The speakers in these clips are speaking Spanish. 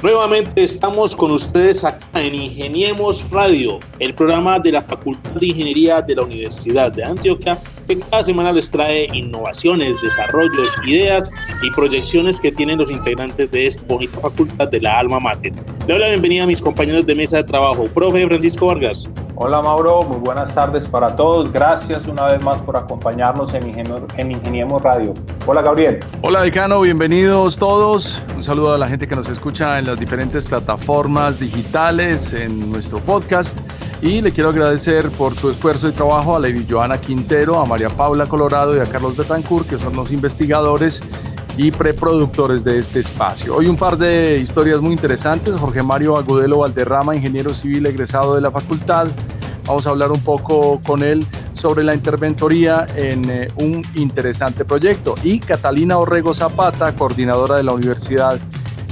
Nuevamente estamos con ustedes acá en Ingeniemos Radio, el programa de la Facultad de Ingeniería de la Universidad de Antioquia, que cada semana les trae innovaciones, desarrollos, ideas y proyecciones que tienen los integrantes de esta bonita facultad de la Alma Mater. Le doy la bienvenida a mis compañeros de mesa de trabajo, profe Francisco Vargas. Hola Mauro, muy buenas tardes para todos. Gracias una vez más por acompañarnos en, en Ingeniemos Radio. Hola Gabriel. Hola decano, bienvenidos todos. Un saludo a la gente que nos escucha en las diferentes plataformas digitales, en nuestro podcast. Y le quiero agradecer por su esfuerzo y trabajo a Lady Joana Quintero, a María Paula Colorado y a Carlos Betancourt, que son los investigadores y preproductores de este espacio. Hoy un par de historias muy interesantes. Jorge Mario Agudelo Valderrama, ingeniero civil egresado de la facultad. Vamos a hablar un poco con él sobre la interventoría en eh, un interesante proyecto. Y Catalina Orrego Zapata, coordinadora de la Universidad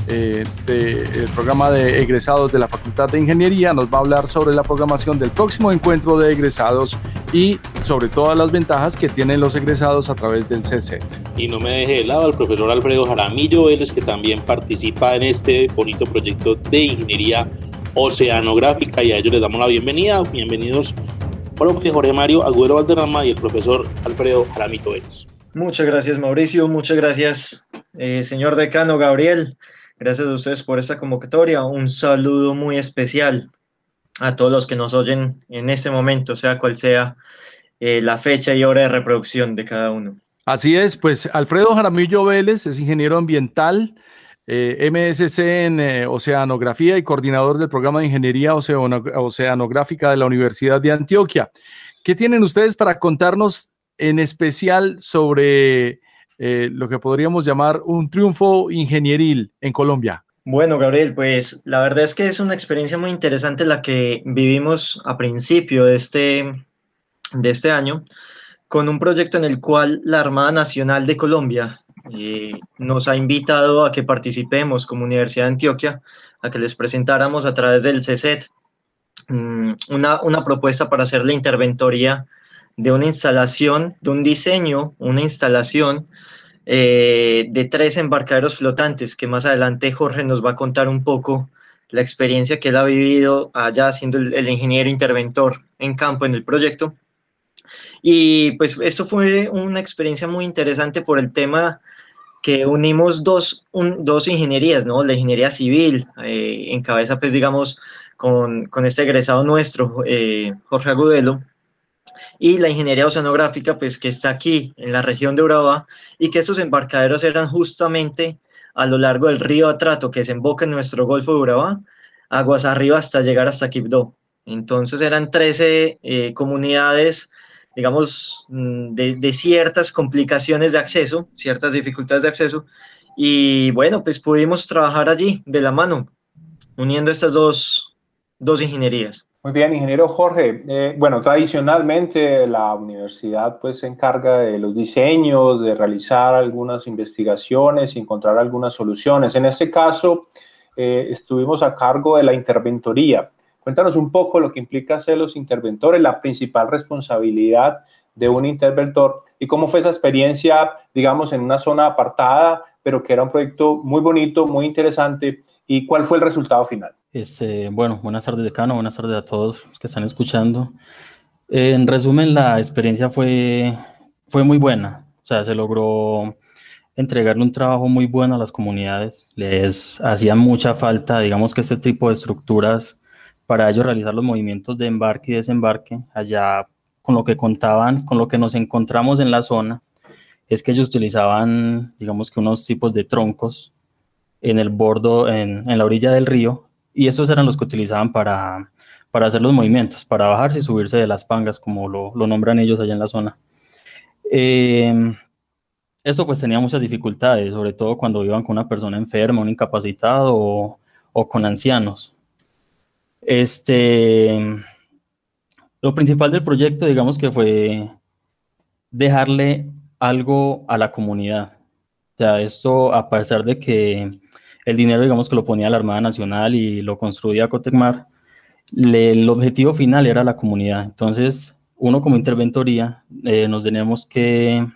eh, del programa de egresados de la Facultad de Ingeniería, nos va a hablar sobre la programación del próximo encuentro de egresados y sobre todas las ventajas que tienen los egresados a través del CSET. Y no me deje de lado al profesor Alfredo Jaramillo Vélez, que también participa en este bonito proyecto de ingeniería oceanográfica y a ellos les damos la bienvenida. Bienvenidos, profe Jorge Mario Agüero Valderrama y el profesor Alfredo Jaramillo Vélez. Muchas gracias, Mauricio. Muchas gracias, eh, señor decano Gabriel. Gracias a ustedes por esta convocatoria. Un saludo muy especial a todos los que nos oyen en este momento, sea cual sea eh, la fecha y hora de reproducción de cada uno. Así es, pues Alfredo Jaramillo Vélez es ingeniero ambiental, eh, MSC en eh, Oceanografía y coordinador del programa de Ingeniería Oceanográfica de la Universidad de Antioquia. ¿Qué tienen ustedes para contarnos en especial sobre eh, lo que podríamos llamar un triunfo ingenieril en Colombia? Bueno, Gabriel, pues la verdad es que es una experiencia muy interesante la que vivimos a principio de este, de este año, con un proyecto en el cual la Armada Nacional de Colombia eh, nos ha invitado a que participemos como Universidad de Antioquia, a que les presentáramos a través del CECET mm, una, una propuesta para hacer la interventoría de una instalación, de un diseño, una instalación eh, de tres embarcaderos flotantes, que más adelante Jorge nos va a contar un poco la experiencia que él ha vivido allá siendo el, ingeniero interventor en campo en el proyecto. Y pues esto fue una experiencia muy interesante por el tema que unimos dos, dos ingenierías, ¿no? La ingeniería civil, eh, en cabeza, pues digamos, con, con este egresado nuestro, eh, Jorge Agudelo, y la ingeniería oceanográfica, pues que está aquí en la región de Urabá, y que esos embarcaderos eran justamente a lo largo del río Atrato, que desemboca en nuestro Golfo de Urabá, aguas arriba hasta llegar hasta Quibdó. Entonces eran 13 eh, comunidades, digamos, mm, de, de, ciertas complicaciones de acceso, ciertas dificultades de acceso, y bueno, pues pudimos trabajar allí de la mano, uniendo estas dos, dos ingenierías. Muy bien, ingeniero Jorge. Eh, bueno, tradicionalmente la universidad pues se encarga de los diseños, de realizar algunas investigaciones y encontrar algunas soluciones. En este caso, eh, estuvimos a cargo de la interventoría. Cuéntanos un poco lo que implica ser los interventores, la principal responsabilidad de un interventor y cómo fue esa experiencia, digamos, en una zona apartada, pero que era un proyecto muy bonito, muy interesante y cuál fue el resultado final. Este, bueno, buenas tardes, decano, buenas tardes a todos que están escuchando. en resumen, la experiencia fue, fue muy buena. O sea, se logró entregarle un trabajo muy bueno a las comunidades. Les hacía mucha falta, digamos que este tipo de estructuras para ellos realizar los movimientos de embarque y desembarque. Allá, con lo que contaban, con lo que nos encontramos en la zona, es que ellos utilizaban, digamos que unos tipos de troncos en el bordo, en, en la orilla del río, y esos eran los que utilizaban para, para hacer los movimientos, para bajarse y subirse de las pangas, como lo, lo nombran ellos allá en la zona. Eh, esto pues tenía muchas dificultades, sobre todo cuando iban con una persona enferma, un incapacitado o, o con ancianos. Este, lo principal del proyecto, digamos que fue dejarle algo a la comunidad. O sea, esto a pesar de que el dinero, digamos, que lo ponía la Armada Nacional y lo construía Cotecmar, el objetivo final era la comunidad. Entonces, uno como interventoría eh, nos tenemos que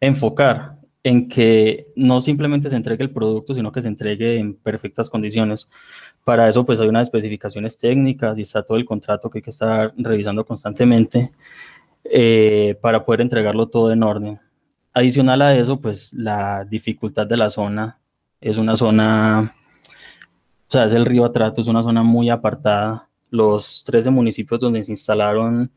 enfocar en que no simplemente se entregue el producto, sino que se entregue en perfectas condiciones. Para eso, pues hay unas especificaciones técnicas y está todo el contrato que hay que estar revisando constantemente eh, para poder entregarlo todo en orden. Adicional a eso, pues la dificultad de la zona es una zona, o sea, es el río Atrato, es una zona muy apartada. Los 13 municipios donde se instalaron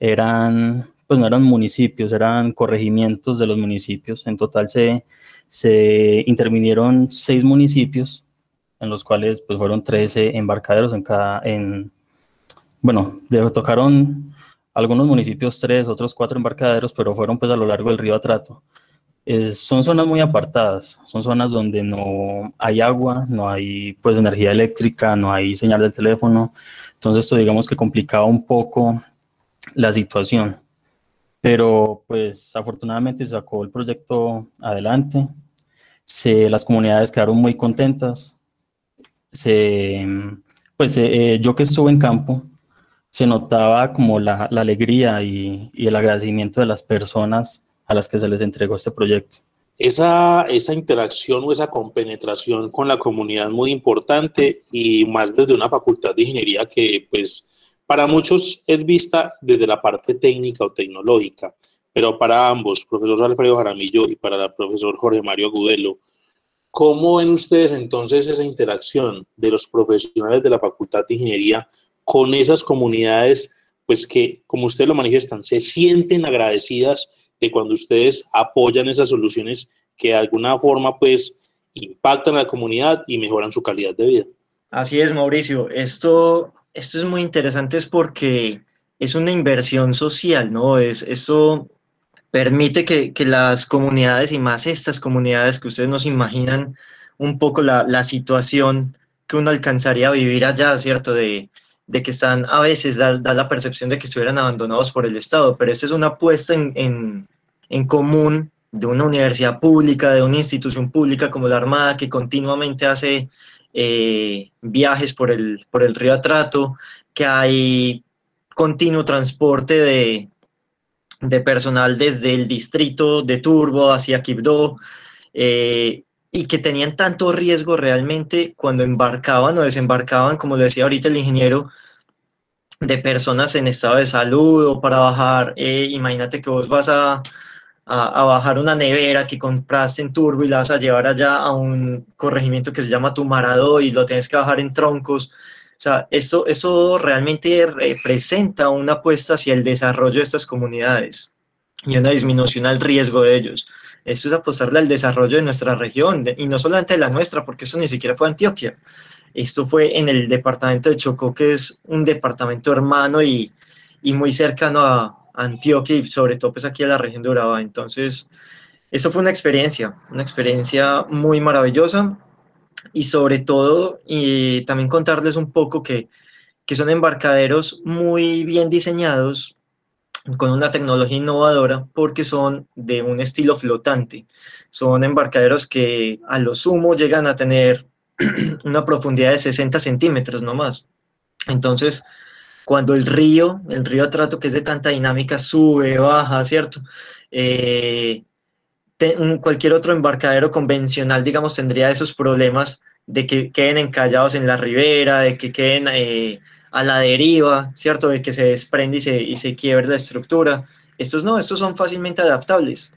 eran pues no eran municipios, eran corregimientos de los municipios. En total se, se intervinieron seis municipios, en los cuales pues fueron 13 embarcaderos en cada, en, bueno, tocaron algunos municipios tres, otros cuatro embarcaderos, pero fueron pues a lo largo del río Atrato. Son zonas muy apartadas, son zonas donde no hay agua, no hay pues energía eléctrica, no hay señal de teléfono, entonces esto digamos que complicaba un poco la situación. Pero pues afortunadamente sacó el proyecto adelante, se, las comunidades quedaron muy contentas, se, pues eh, yo que estuve en campo, se notaba como la, la alegría y, y, el agradecimiento de las personas a las que se les entregó este proyecto. Esa, esa interacción o esa compenetración con la comunidad muy importante y más desde una facultad de ingeniería que pues para muchos es vista desde la parte técnica o tecnológica, pero para ambos, profesor Alfredo Jaramillo y para el profesor Jorge Mario Agudelo, ¿cómo ven ustedes entonces esa interacción de los profesionales de la Facultad de Ingeniería con esas comunidades, pues que, como ustedes lo manifiestan, se sienten agradecidas de cuando ustedes apoyan esas soluciones que de alguna forma, pues, impactan a la comunidad y mejoran su calidad de vida? Así es, Mauricio. Esto esto es muy interesante es porque es una inversión social, ¿no? Es, esto permite que, las comunidades y más estas comunidades que ustedes nos imaginan un poco la, situación que uno alcanzaría a vivir allá, ¿cierto? De, que están a veces, da, la percepción de que estuvieran abandonados por el Estado, pero esta es una apuesta en común de una universidad pública, de una institución pública como la Armada, que continuamente hace eh, viajes por el, por el río Atrato, que hay continuo transporte de, de personal desde el distrito de Turbo hacia Quibdó, eh, y que tenían tanto riesgo realmente cuando embarcaban o desembarcaban, como decía ahorita el ingeniero, de personas en estado de salud o para bajar, eh, imagínate que vos vas a, a, bajar una nevera que compraste en turbo y la vas a llevar allá a un corregimiento que se llama Tumarado y lo tienes que bajar en troncos. O sea, eso, eso realmente representa una apuesta hacia el desarrollo de estas comunidades y una disminución al riesgo de ellos. Esto es apostarle al desarrollo de nuestra región y no solamente de la nuestra, porque eso ni siquiera fue Antioquia. Esto fue en el departamento de Chocó, que es un departamento hermano y, y muy cercano a, Antioquia y sobre todo pues aquí a la región de Urabá. Entonces, eso fue una experiencia, una experiencia muy maravillosa y sobre todo y también contarles un poco que, que son embarcaderos muy bien diseñados con una tecnología innovadora porque son de un estilo flotante. Son embarcaderos que a lo sumo llegan a tener una profundidad de 60 centímetros no más. Entonces, cuando el río, el río Atrato, que es de tanta dinámica, sube, baja, ¿cierto? Eh, cualquier otro embarcadero convencional, digamos, tendría esos problemas de que queden encallados en la ribera, de que queden eh, a la deriva, ¿cierto? De que se desprende y se, y se quiebre la estructura. Estos no, estos son fácilmente adaptables.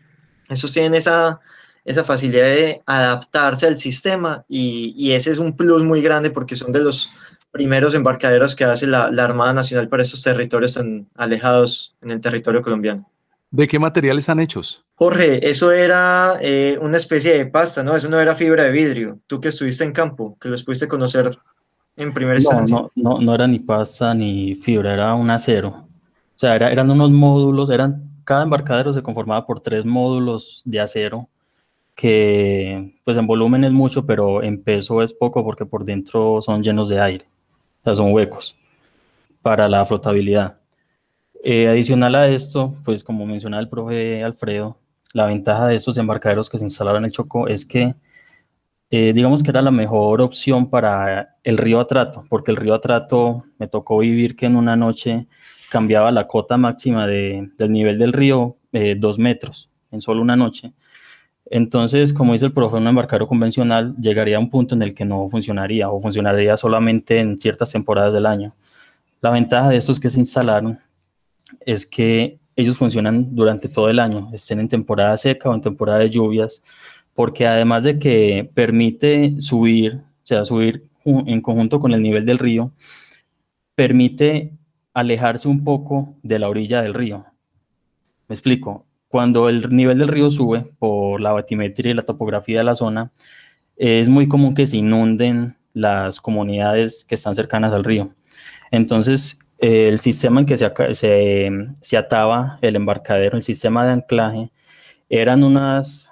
Estos tienen esa, esa facilidad de adaptarse al sistema y, y, ese es un plus muy grande porque son de los primeros embarcaderos que hace la, Armada Nacional para esos territorios tan alejados en el territorio colombiano. ¿De qué materiales están hechos? Jorge, eso era eh, una especie de pasta, ¿no? Eso no era fibra de vidrio. Tú que estuviste en campo, que los pudiste conocer en primera instancia. No, no, no era ni pasta ni fibra, era un acero. O sea, eran unos módulos, eran, cada embarcadero se conformaba por tres módulos de acero que pues en volumen es mucho, pero en peso es poco porque por dentro son llenos de aire sea, son huecos para la flotabilidad. Eh, adicional a esto, pues como mencionaba el profe Alfredo, la ventaja de estos embarcaderos que se instalaron en el Chocó es que eh, digamos que era la mejor opción para el río Atrato, porque el río Atrato me tocó vivir que en una noche cambiaba la cota máxima del nivel del río eh, dos metros en solo una noche. Entonces, como dice el profe, un embarcadero convencional llegaría a un punto en el que no funcionaría o funcionaría solamente en ciertas temporadas del año. La ventaja de estos que se instalaron es que ellos funcionan durante todo el año, estén en temporada seca o en temporada de lluvias, porque además de que permite subir, o sea, subir en conjunto con el nivel del río, permite alejarse un poco de la orilla del río. Me explico. Cuando el nivel del río sube por la batimetría y la topografía de la zona, es muy común que se inunden las comunidades que están cercanas al río. Entonces, el sistema en que se, se, se, ataba el embarcadero, el sistema de anclaje, eran unas,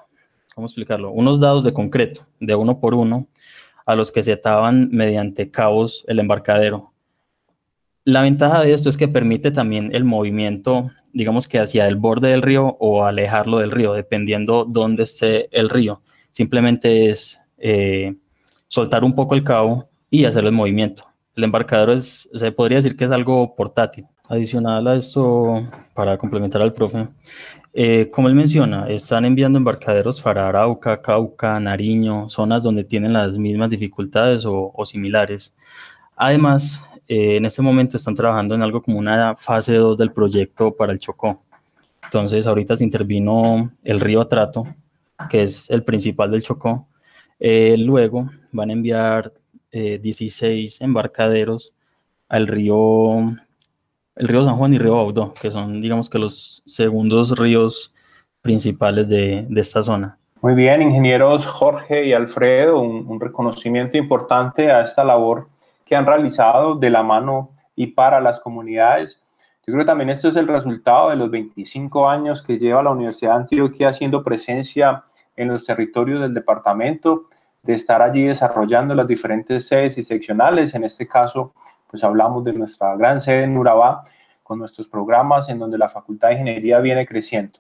¿cómo explicarlo? Unos dados de concreto, de uno por uno, a los que se ataban mediante cabos el embarcadero. La ventaja de esto es que permite también el movimiento digamos que hacia el borde del río o alejarlo del río, dependiendo dónde esté el río. Simplemente es eh, soltar un poco el cabo y hacer el movimiento. El embarcadero es, se podría decir que es algo portátil. Adicional a esto, para complementar al profe, eh, como él menciona, están enviando embarcaderos para Arauca, Cauca, Nariño, zonas donde tienen las mismas dificultades o, o similares. Además, eh, en este momento están trabajando en algo como una fase 2 del proyecto para el Chocó. Entonces, ahorita se intervino el río Atrato, que es el principal del Chocó. Eh, luego van a enviar 16 eh, embarcaderos al río, el río San Juan y río Baudó, que son, digamos que los segundos ríos principales de, de esta zona. Muy bien, ingenieros Jorge y Alfredo, un reconocimiento importante a esta labor que han realizado de la mano y para las comunidades. Yo creo que también esto es el resultado de los 25 años que lleva la Universidad de Antioquia haciendo presencia en los territorios del departamento, de estar allí desarrollando las diferentes sedes y seccionales. En este caso, pues hablamos de nuestra gran sede en Urabá, con nuestros programas en donde la Facultad de Ingeniería viene creciendo.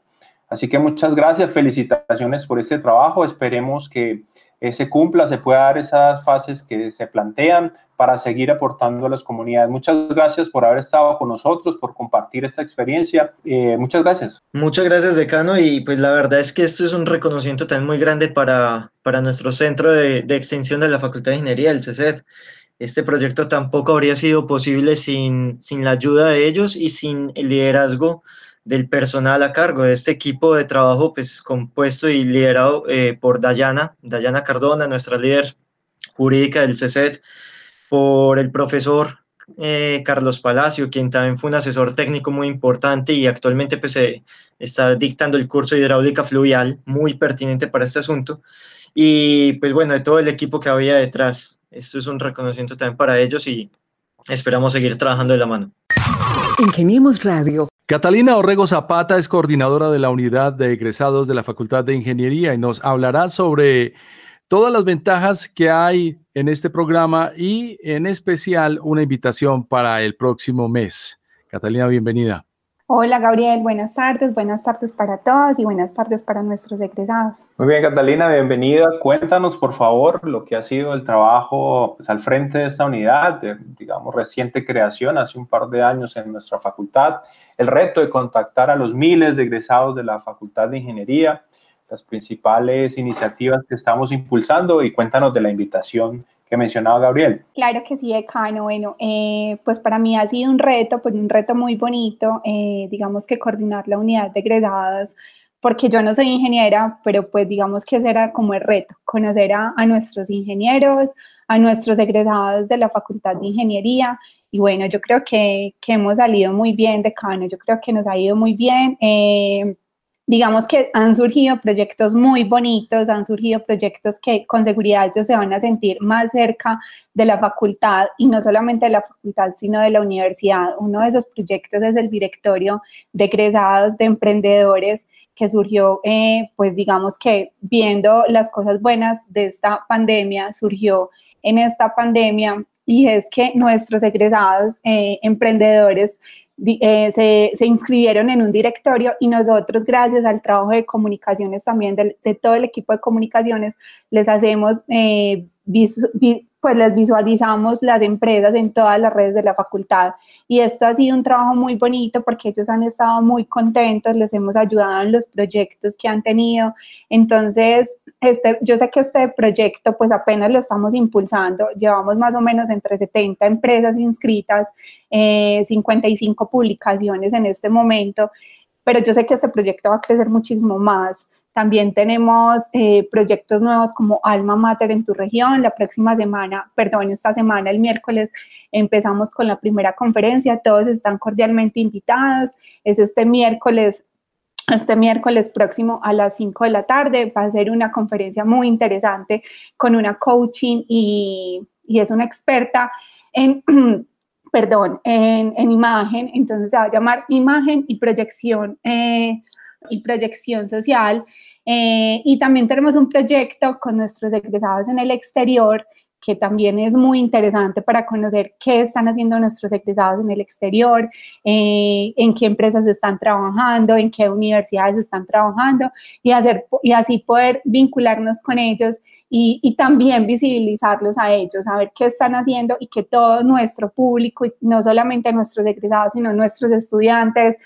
Así que muchas gracias, felicitaciones por este trabajo. Esperemos que se cumpla, se pueda dar esas fases que se plantean para seguir aportando a las comunidades. Muchas gracias por haber estado con nosotros, por compartir esta experiencia. Eh, muchas gracias. Muchas gracias, decano. Y pues la verdad es que esto es un reconocimiento también muy grande para, para nuestro centro de, de extensión de la Facultad de Ingeniería, el CECED. Este proyecto tampoco habría sido posible sin, sin la ayuda de ellos y sin el liderazgo del personal a cargo de este equipo de trabajo pues compuesto y liderado eh, por Dayana, Dayana Cardona, nuestra líder jurídica del CECET, por el profesor eh, Carlos Palacio, quien también fue un asesor técnico muy importante y actualmente pues, está dictando el curso de hidráulica fluvial, muy pertinente para este asunto. Y pues bueno, de todo el equipo que había detrás. Esto es un reconocimiento también para ellos y esperamos seguir trabajando de la mano. Ingeniemos Radio Catalina Orrego Zapata es coordinadora de la unidad de egresados de la Facultad de Ingeniería y nos hablará sobre todas las ventajas que hay en este programa y en especial una invitación para el próximo mes. Catalina, bienvenida. Hola Gabriel, buenas tardes, buenas tardes para todos y buenas tardes para nuestros egresados. Muy bien Catalina, bienvenida. Cuéntanos por favor lo que ha sido el trabajo pues, al frente de esta unidad, de, digamos reciente creación hace un par de años en nuestra facultad, el reto de contactar a los miles de egresados de la Facultad de Ingeniería, las principales iniciativas que estamos impulsando y cuéntanos de la invitación que mencionaba Gabriel. Claro que sí, decano. Bueno, eh, pues para mí ha sido un reto, pues un reto muy bonito, eh, digamos que coordinar la unidad de egresados, porque yo no soy ingeniera, pero pues digamos que ese era como el reto, conocer a, a nuestros ingenieros, a nuestros egresados de la Facultad de Ingeniería. Y bueno, yo creo que, que hemos salido muy bien, decano, yo creo que nos ha ido muy bien. Eh, digamos que han surgido proyectos muy bonitos, han surgido proyectos que con seguridad ellos se van a sentir más cerca de la facultad y no solamente de la facultad, sino de la universidad. Uno de esos proyectos es el directorio de egresados de emprendedores que surgió, eh, pues digamos que viendo las cosas buenas de esta pandemia, surgió en esta pandemia y es que nuestros egresados eh, emprendedores eh, se, se, inscribieron en un directorio y nosotros, gracias al trabajo de comunicaciones también de, todo el equipo de comunicaciones, les hacemos eh, pues les visualizamos las empresas en todas las redes de la facultad. Y esto ha sido un trabajo muy bonito porque ellos han estado muy contentos, les hemos ayudado en los proyectos que han tenido. Entonces, este, yo sé que este proyecto pues apenas lo estamos impulsando, llevamos más o menos entre 70 empresas inscritas, 55 eh, publicaciones en este momento, pero yo sé que este proyecto va a crecer muchísimo más. También tenemos eh, proyectos nuevos como Alma Mater en tu región. La próxima semana, perdón, esta semana, el miércoles, empezamos con la primera conferencia. Todos están cordialmente invitados. Es este miércoles este miércoles próximo a las 5 de la tarde va a ser una conferencia muy interesante con una coaching y, y es una experta en, perdón, en, en, imagen, entonces se va a llamar imagen y proyección eh, y proyección social. Eh, y también tenemos un proyecto con nuestros egresados en el exterior que también es muy interesante para conocer qué están haciendo nuestros egresados en el exterior, eh, en qué empresas están trabajando, en qué universidades están trabajando y, hacer, y así poder vincularnos con ellos y, también visibilizarlos a ellos, saber qué están haciendo y que todo nuestro público, no solamente nuestros egresados, sino nuestros estudiantes,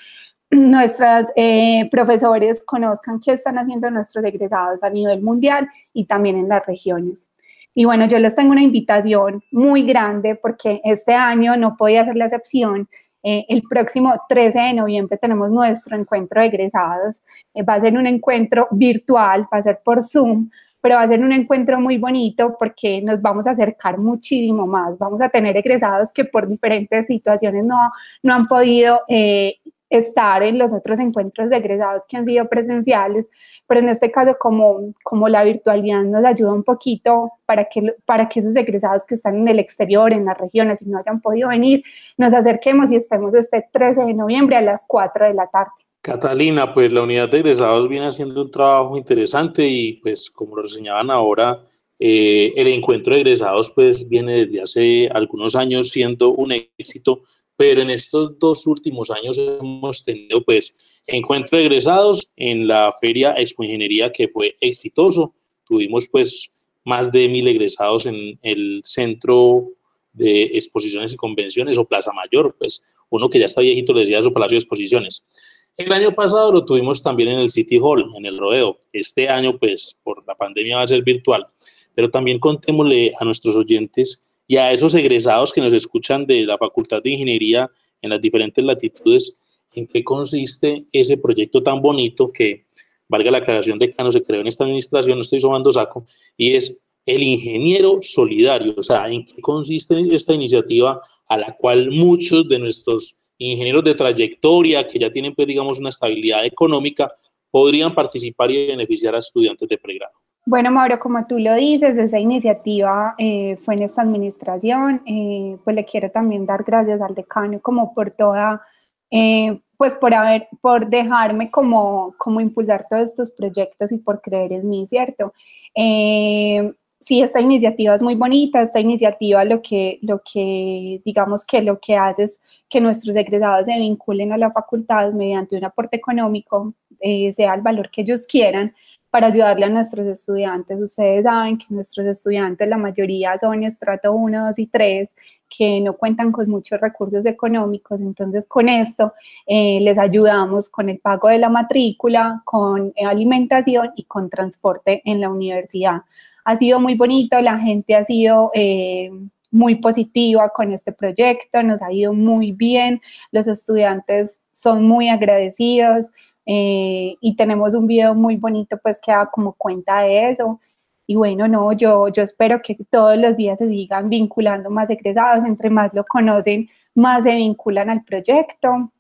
nuestros eh, profesores conozcan qué están haciendo nuestros egresados a nivel mundial y también en las regiones. Y bueno, yo les tengo una invitación muy grande porque este año no podía ser la excepción. Eh, el próximo 13 de noviembre tenemos nuestro encuentro de egresados. Eh, va a ser un encuentro virtual, va a ser por Zoom, pero va a ser un encuentro muy bonito porque nos vamos a acercar muchísimo más. Vamos a tener egresados que por diferentes situaciones no, no han podido eh, estar en los otros encuentros de egresados que han sido presenciales, pero en este caso como, como la virtualidad nos ayuda un poquito para que, para que esos egresados que están en el exterior, en las regiones y no hayan podido venir, nos acerquemos y estemos este 13 de noviembre a las 4 de la tarde. Catalina, pues la unidad de egresados viene haciendo un trabajo interesante y pues como lo reseñaban ahora, eh, el encuentro de egresados pues viene desde hace algunos años siendo un éxito pero en estos dos últimos años hemos tenido pues encuentros egresados en la feria Expo Ingeniería que fue exitoso. Tuvimos pues más de mil egresados en el centro de exposiciones y convenciones o Plaza Mayor, pues uno que ya está viejito le decía su palacio de exposiciones. El año pasado lo tuvimos también en el City Hall, en el Rodeo. Este año, pues, por la pandemia va a ser virtual. Pero también contémosle a nuestros oyentes y a esos egresados que nos escuchan de la Facultad de Ingeniería en las diferentes latitudes, en qué consiste ese proyecto tan bonito que, valga la aclaración de que no se creó en esta administración, no estoy sumando saco, y es el ingeniero solidario, o sea, en qué consiste esta iniciativa a la cual muchos de nuestros ingenieros de trayectoria, que ya tienen, pues, digamos, una estabilidad económica, podrían participar y beneficiar a estudiantes de pregrado. Bueno, Mauro, como tú lo dices, esa iniciativa eh, fue en esta administración, eh, pues le quiero también dar gracias al decano como por toda, eh, pues por haber, por dejarme como, como impulsar todos estos proyectos y por creer en mí, ¿cierto? sí, esta iniciativa es muy bonita, esta iniciativa lo que, lo que, digamos que lo que hace es que nuestros egresados se vinculen a la facultad mediante un aporte económico, sea el valor que ellos quieran, para ayudarle a nuestros estudiantes. Ustedes saben que nuestros estudiantes, la mayoría son estrato 1, 2 y 3, que no cuentan con muchos recursos económicos, entonces con esto eh, les ayudamos con el pago de la matrícula, con alimentación y con transporte en la universidad. Ha sido muy bonito, la gente ha sido... Eh, muy positiva con este proyecto, nos ha ido muy bien, los estudiantes son muy agradecidos, eh, y tenemos un video muy bonito pues que da como cuenta de eso. Y bueno, no, yo, yo espero que todos los días se sigan vinculando más egresados, entre más lo conocen, más se vinculan al proyecto.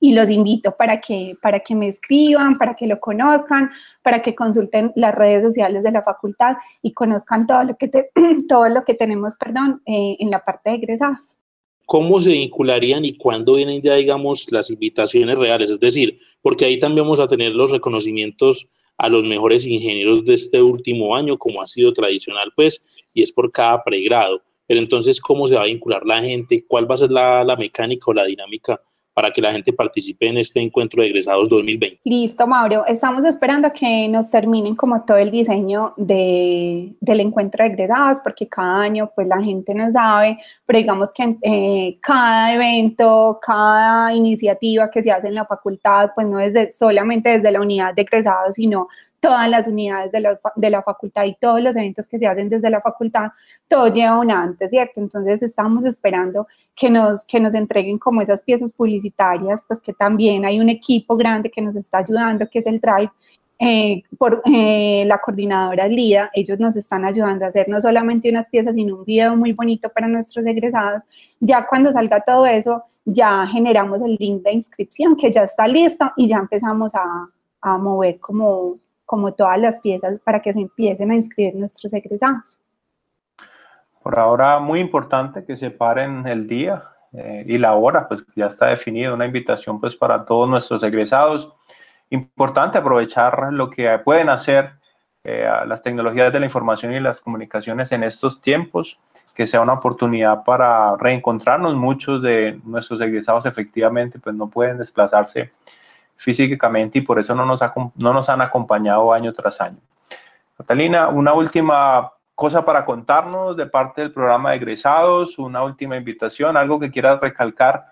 Y los invito para que, para que me escriban, para que lo conozcan, para que consulten las redes sociales de la facultad y conozcan todo lo que, todo lo que tenemos perdón, eh, en la parte de egresados. ¿cómo se vincularían y cuándo vienen ya, digamos, las invitaciones reales? Es decir, porque ahí también vamos a tener los reconocimientos a los mejores ingenieros de este último año, como ha sido tradicional, pues, y es por cada pregrado. Pero entonces, ¿cómo se va a vincular la gente? ¿Cuál va a ser la, mecánica o la dinámica para que la gente participe en este encuentro de egresados 2020. Listo, Mauro. Estamos esperando a que nos terminen como todo el diseño de, del encuentro de egresados, porque cada año pues la gente no sabe, pero digamos que eh, cada evento, cada iniciativa que se hace en la facultad, pues no es solamente desde la unidad de egresados, sino todas las unidades de la, de la, facultad y todos los eventos que se hacen desde la facultad, todo lleva un antes, ¿cierto? Entonces estamos esperando que nos, que nos entreguen como esas piezas publicitarias, pues que también hay un equipo grande que nos está ayudando, que es el Drive, eh, por eh, la coordinadora LIDA, ellos nos están ayudando a hacer no solamente unas piezas, sino un video muy bonito para nuestros egresados. Ya cuando salga todo eso, ya generamos el link de inscripción que ya está listo y ya empezamos a, a mover como como todas las piezas para que se empiecen a inscribir nuestros egresados. Por ahora, muy importante que separen el día eh, y la hora, pues ya está definido, una invitación pues para todos nuestros egresados. Importante aprovechar lo que pueden hacer eh, las tecnologías de la información y las comunicaciones en estos tiempos, que sea una oportunidad para reencontrarnos. Muchos de nuestros egresados efectivamente pues no pueden desplazarse físicamente y por eso no nos, no nos han acompañado año tras año. Catalina, una última cosa para contarnos de parte del programa de egresados, una última invitación, algo que quieras recalcar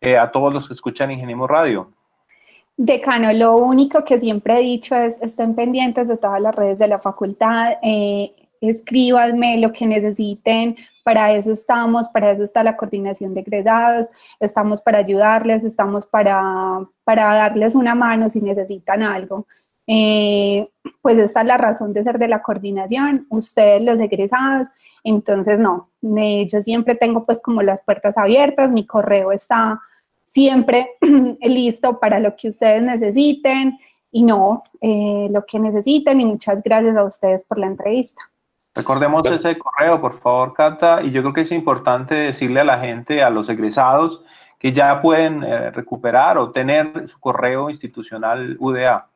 eh, a todos los que escuchan Ingeniemos Radio. Decano, lo único que siempre he dicho es estén pendientes de todas las redes de la facultad, eh, escríbanme lo que necesiten, para eso estamos, para eso está la coordinación de egresados, estamos para ayudarles, estamos para, para darles una mano si necesitan algo. Eh, pues esta es la razón de ser de la coordinación, ustedes los egresados, entonces no, yo siempre tengo pues como las puertas abiertas, mi correo está siempre listo para lo que ustedes necesiten y no eh, lo que necesiten y muchas gracias a ustedes por la entrevista. Recordemos ese correo, por favor, Cata, y yo creo que es importante decirle a la gente, a los egresados, que ya pueden eh, recuperar o tener su correo institucional UDA.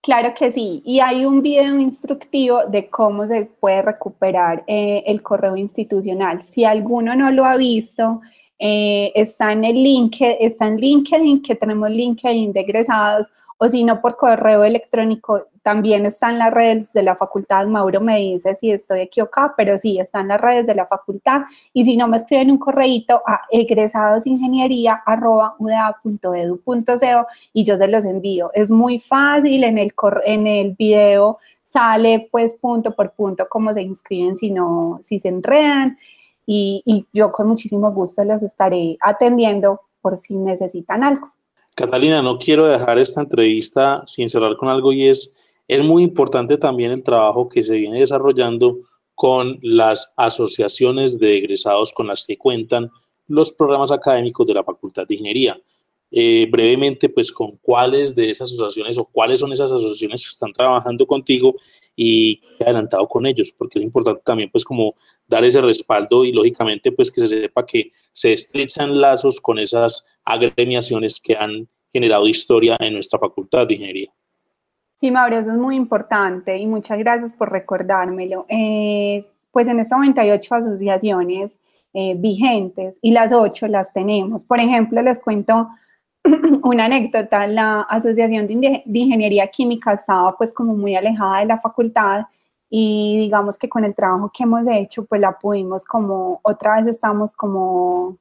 Claro que sí, y hay un video instructivo de cómo se puede recuperar eh, el correo institucional. Si alguno no lo ha visto, eh, está en el link, está en LinkedIn, que tenemos LinkedIn de egresados, o si no por correo electrónico, también están las redes de la facultad. Mauro me dice si estoy equivocada, pero sí, están las redes de la facultad. Y si no, me escriben un correíto a egresadosingeniería.uda.edu.co y yo se los envío. Es muy fácil, en el, en el video sale pues punto por punto cómo se inscriben si, no, si se enredan. Y yo con muchísimo gusto los estaré atendiendo por si necesitan algo. Catalina, no quiero dejar esta entrevista sin cerrar con algo y es, es muy importante también el trabajo que se viene desarrollando con las asociaciones de egresados con las que cuentan los programas académicos de la Facultad de Ingeniería. Eh, brevemente, pues con cuáles de esas asociaciones o cuáles son esas asociaciones que están trabajando contigo y adelantado con ellos, porque es importante también pues como dar ese respaldo y lógicamente pues que se sepa que se estrechan lazos con esas agremiaciones que han generado historia en nuestra facultad de ingeniería. Sí, Mauro, eso es muy importante y muchas gracias por recordármelo. Eh, pues en hay ocho asociaciones eh, vigentes y las ocho las tenemos. Por ejemplo, les cuento una anécdota, la Asociación de, de Ingeniería Química estaba pues como muy alejada de la facultad y digamos que con el trabajo que hemos hecho, pues la pudimos como, otra vez estamos como,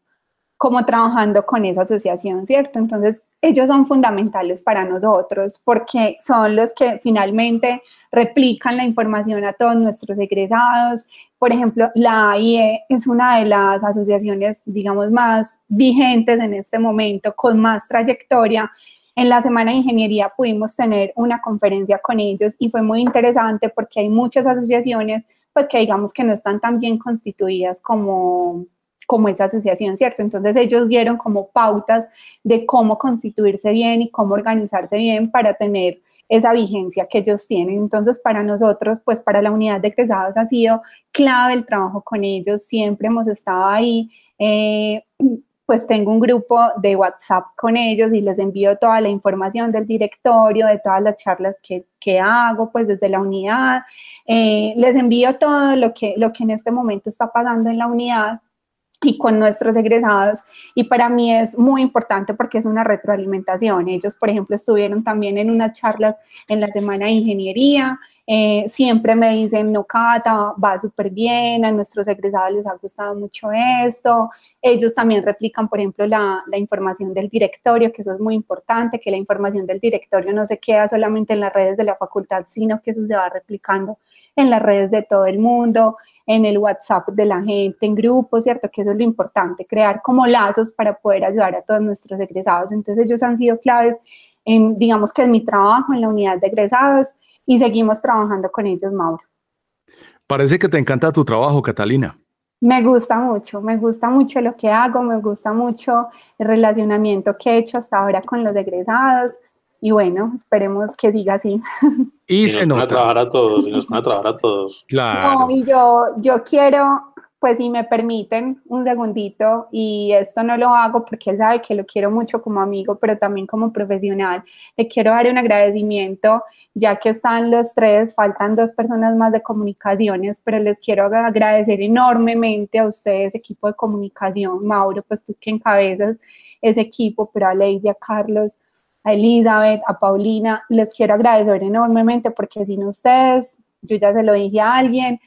como trabajando con esa asociación, ¿cierto? Entonces, ellos son fundamentales para nosotros porque son los que finalmente replican la información a todos nuestros egresados. Por ejemplo, la AIE es una de las asociaciones, digamos, más vigentes en este momento, con más trayectoria en la Semana de Ingeniería pudimos tener una conferencia con ellos y fue muy interesante porque hay muchas asociaciones pues que digamos que no están tan bien constituidas como, como esa asociación, ¿cierto? Entonces ellos dieron como pautas de cómo constituirse bien y cómo organizarse bien para tener esa vigencia que ellos tienen. Entonces, para nosotros, pues para la unidad de egresados ha sido clave el trabajo con ellos, siempre hemos estado ahí. Eh, pues tengo un grupo de WhatsApp con ellos y les envío toda la información del directorio, de todas las charlas que, hago, pues desde la unidad. Eh, les envío todo lo que, lo que en este momento está pasando en la unidad y con nuestros egresados. Y para mí es muy importante porque es una retroalimentación. Ellos, por ejemplo, estuvieron también en unas charlas en la Semana de Ingeniería. Eh, siempre me dicen, no, Cata, va súper bien, a nuestros egresados les ha gustado mucho esto. Ellos también replican, por ejemplo, la, la información del directorio, que eso es muy importante, que la información del directorio no se queda solamente en las redes de la facultad, sino que eso se va replicando en las redes de todo el mundo en el WhatsApp de la gente, en grupos, ¿cierto? Que eso es lo importante, crear como lazos para poder ayudar a todos nuestros egresados. Entonces ellos han sido claves, en, digamos que en mi trabajo en la unidad de egresados y seguimos trabajando con ellos, Mauro. Parece que te encanta tu trabajo, Catalina. Me gusta mucho, me gusta mucho lo que hago, me gusta mucho el relacionamiento que he hecho hasta ahora con los egresados y bueno, esperemos que siga así. Y, se nos a trabajar a todos, y nos van a trabajar a todos. Claro. No, y yo, yo quiero, pues si me permiten un segundito, y esto no lo hago porque él sabe que lo quiero mucho como amigo, pero también como profesional, le quiero dar un agradecimiento, ya que están los tres, faltan dos personas más de comunicaciones, pero les quiero agradecer enormemente a ustedes, equipo de comunicación, Mauro, pues tú que encabezas ese equipo, pero a Lady, a Carlos, a Elizabeth, a Paulina, les quiero agradecer enormemente porque sin ustedes, yo ya se lo dije a alguien,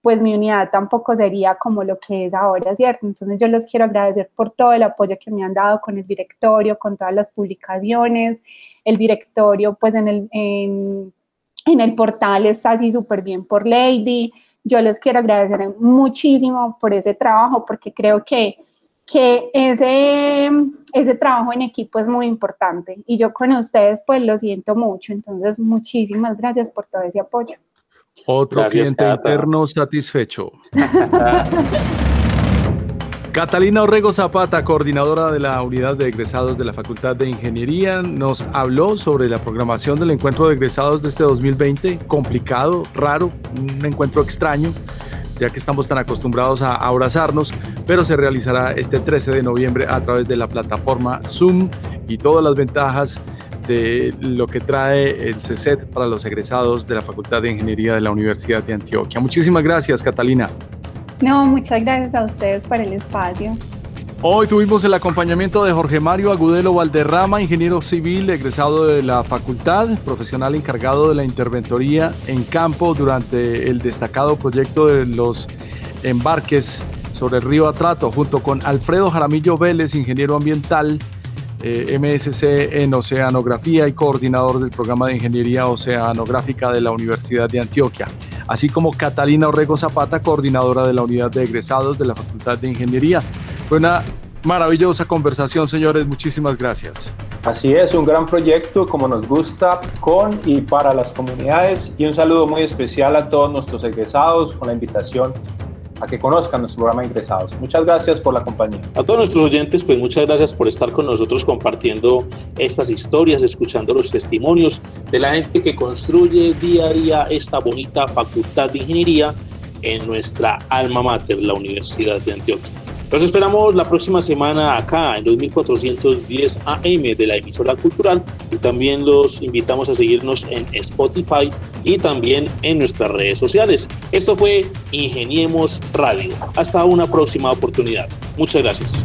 pues mi unidad tampoco sería como lo que es ahora, ¿cierto? Entonces yo les quiero agradecer por todo el apoyo que me han dado con el directorio, con todas las publicaciones, el directorio pues en el, en, en el portal está así súper bien por Lady, yo les quiero agradecer muchísimo por ese trabajo porque creo que que ese, ese trabajo en equipo es muy importante. Y yo con ustedes pues lo siento mucho, entonces muchísimas gracias por todo ese apoyo. Otro cliente interno satisfecho. Catalina Orrego Zapata, coordinadora de la unidad de egresados de la Facultad de Ingeniería, nos habló sobre la programación del encuentro de egresados de este 2020, complicado, raro, un encuentro extraño ya que estamos tan acostumbrados a abrazarnos, pero se realizará este 13 de noviembre a través de la plataforma Zoom y todas las ventajas de lo que trae el CESET para los egresados de la Facultad de Ingeniería de la Universidad de Antioquia. Muchísimas gracias, Catalina. No, muchas gracias a ustedes por el espacio. Hoy tuvimos el acompañamiento de Jorge Mario Agudelo Valderrama, ingeniero civil egresado de la facultad, profesional encargado de la interventoría en campo durante el destacado proyecto de los embarques sobre el río Atrato, junto con Alfredo Jaramillo Vélez, ingeniero ambiental, eh, MSC en Oceanografía y coordinador del programa de Ingeniería Oceanográfica de la Universidad de Antioquia, así como Catalina Orrego Zapata, coordinadora de la unidad de egresados de la Facultad de Ingeniería. Fue una maravillosa conversación, señores. Muchísimas gracias. Así es, un gran proyecto como nos gusta con y para las comunidades y un saludo muy especial a todos nuestros egresados con la invitación a que conozcan nuestro programa Ingresados. Muchas gracias por la compañía. A todos nuestros oyentes, pues muchas gracias por estar con nosotros compartiendo estas historias, escuchando los testimonios de la gente que construye día a día esta bonita facultad de ingeniería en nuestra alma mater, la Universidad de Antioquia. Los esperamos la próxima semana acá en 2410 AM de la emisora cultural y también los invitamos a seguirnos en Spotify y también en nuestras redes sociales. Esto fue Ingeniemos Radio. Hasta una próxima oportunidad. Muchas gracias.